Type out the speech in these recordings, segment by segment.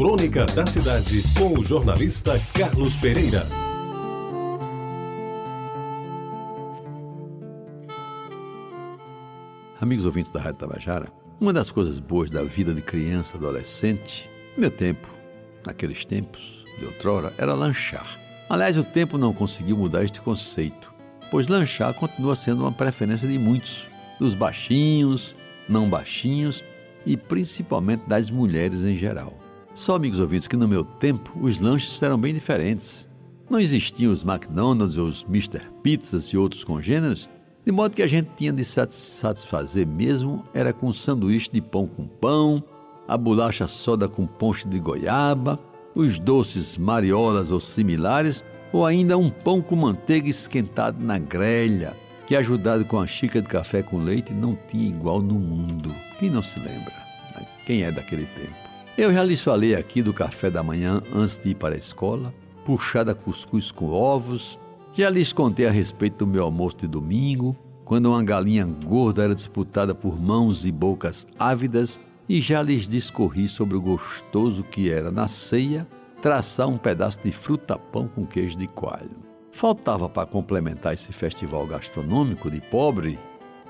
Crônica da Cidade, com o jornalista Carlos Pereira. Amigos ouvintes da Rádio Tabajara, uma das coisas boas da vida de criança, adolescente, meu tempo, naqueles tempos de outrora, era lanchar. Aliás, o tempo não conseguiu mudar este conceito, pois lanchar continua sendo uma preferência de muitos, dos baixinhos, não baixinhos e principalmente das mulheres em geral. Só, amigos ouvintes, que no meu tempo os lanches eram bem diferentes. Não existiam os McDonald's ou os Mr. Pizzas e outros congêneros, de modo que a gente tinha de satisfazer mesmo era com sanduíche de pão com pão, a bolacha soda com ponche de goiaba, os doces mariolas ou similares, ou ainda um pão com manteiga esquentado na grelha, que ajudado com a xícara de café com leite não tinha igual no mundo. Quem não se lembra? Quem é daquele tempo? Eu já lhes falei aqui do café da manhã antes de ir para a escola, puxada cuscuz com ovos, já lhes contei a respeito do meu almoço de domingo, quando uma galinha gorda era disputada por mãos e bocas ávidas, e já lhes discorri sobre o gostoso que era na ceia traçar um pedaço de fruta-pão com queijo de coalho. Faltava para complementar esse festival gastronômico de pobre,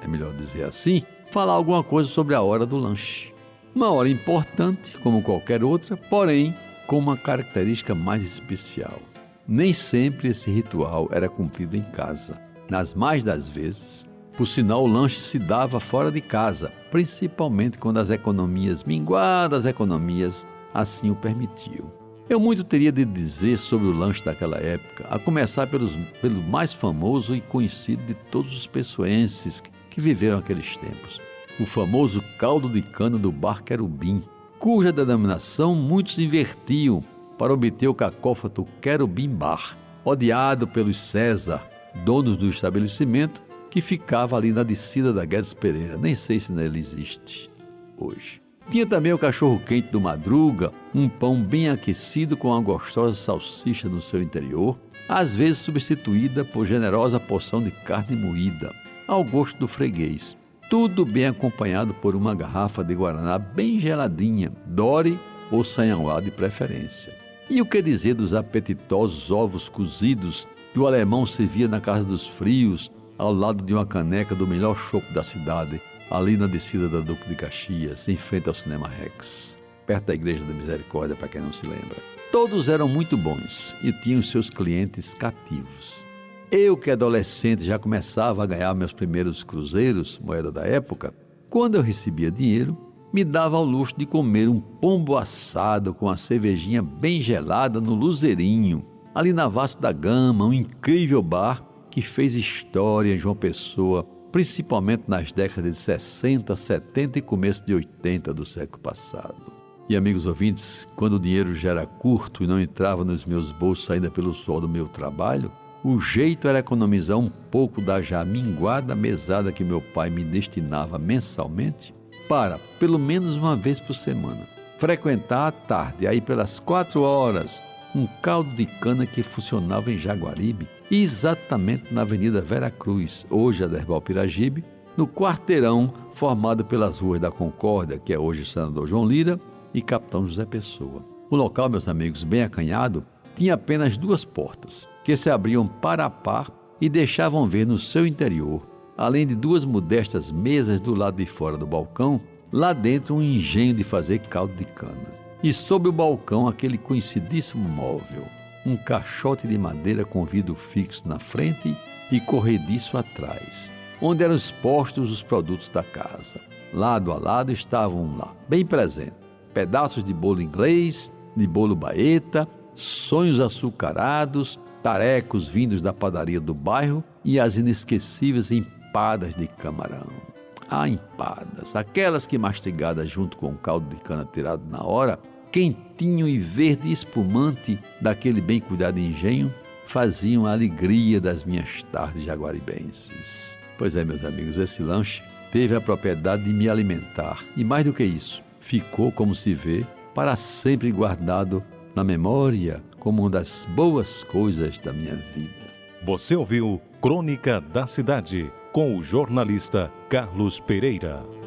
é melhor dizer assim, falar alguma coisa sobre a hora do lanche. Uma hora importante, como qualquer outra, porém com uma característica mais especial. Nem sempre esse ritual era cumprido em casa. Nas mais das vezes, por sinal, o lanche se dava fora de casa, principalmente quando as economias, minguadas economias, assim o permitiam. Eu muito teria de dizer sobre o lanche daquela época, a começar pelos, pelo mais famoso e conhecido de todos os pessoenses que viveram aqueles tempos, o famoso caldo de cana do Bar Querubim, cuja denominação muitos invertiam para obter o cacófato Querubim Bar, odiado pelos César, donos do estabelecimento, que ficava ali na descida da Guedes Pereira. Nem sei se ele existe hoje. Tinha também o cachorro-quente do Madruga, um pão bem aquecido com uma gostosa salsicha no seu interior, às vezes substituída por generosa porção de carne moída, ao gosto do freguês. Tudo bem acompanhado por uma garrafa de guaraná bem geladinha, dore ou sanhauá de preferência. E o que dizer dos apetitosos ovos cozidos que o alemão servia na Casa dos Frios, ao lado de uma caneca do melhor choco da cidade, ali na descida da Duque de Caxias, em frente ao Cinema Rex, perto da Igreja da Misericórdia, para quem não se lembra. Todos eram muito bons e tinham seus clientes cativos. Eu, que adolescente já começava a ganhar meus primeiros cruzeiros, moeda da época, quando eu recebia dinheiro, me dava ao luxo de comer um pombo assado com a cervejinha bem gelada no Luzerinho, ali na Vasco da Gama, um incrível bar que fez história em João Pessoa, principalmente nas décadas de 60, 70 e começo de 80 do século passado. E amigos ouvintes, quando o dinheiro já era curto e não entrava nos meus bolsos ainda pelo sol do meu trabalho, o jeito era economizar um pouco da já minguada mesada que meu pai me destinava mensalmente para, pelo menos uma vez por semana, frequentar à tarde, aí pelas quatro horas, um caldo de cana que funcionava em Jaguaribe, exatamente na Avenida Vera Cruz, hoje a Derbal Piragibe, no quarteirão formado pelas ruas da Concórdia, que é hoje Senador João Lira, e Capitão José Pessoa. O local, meus amigos, bem acanhado, tinha apenas duas portas, que se abriam para a par e deixavam ver no seu interior além de duas modestas mesas do lado de fora do balcão, lá dentro um engenho de fazer caldo de cana. E sob o balcão aquele conhecidíssimo móvel, um caixote de madeira com vidro fixo na frente e corrediço atrás, onde eram expostos os produtos da casa. Lado a lado estavam lá, bem presentes, pedaços de bolo inglês, de bolo baeta, sonhos açucarados, tarecos vindos da padaria do bairro e as inesquecíveis empadas de camarão. Ah, empadas, aquelas que mastigadas junto com o caldo de cana tirado na hora, quentinho e verde espumante daquele bem cuidado engenho, faziam a alegria das minhas tardes jaguaribenses. Pois é, meus amigos, esse lanche teve a propriedade de me alimentar e mais do que isso, ficou, como se vê, para sempre guardado na memória como uma das boas coisas da minha vida. Você ouviu Crônica da Cidade com o jornalista Carlos Pereira.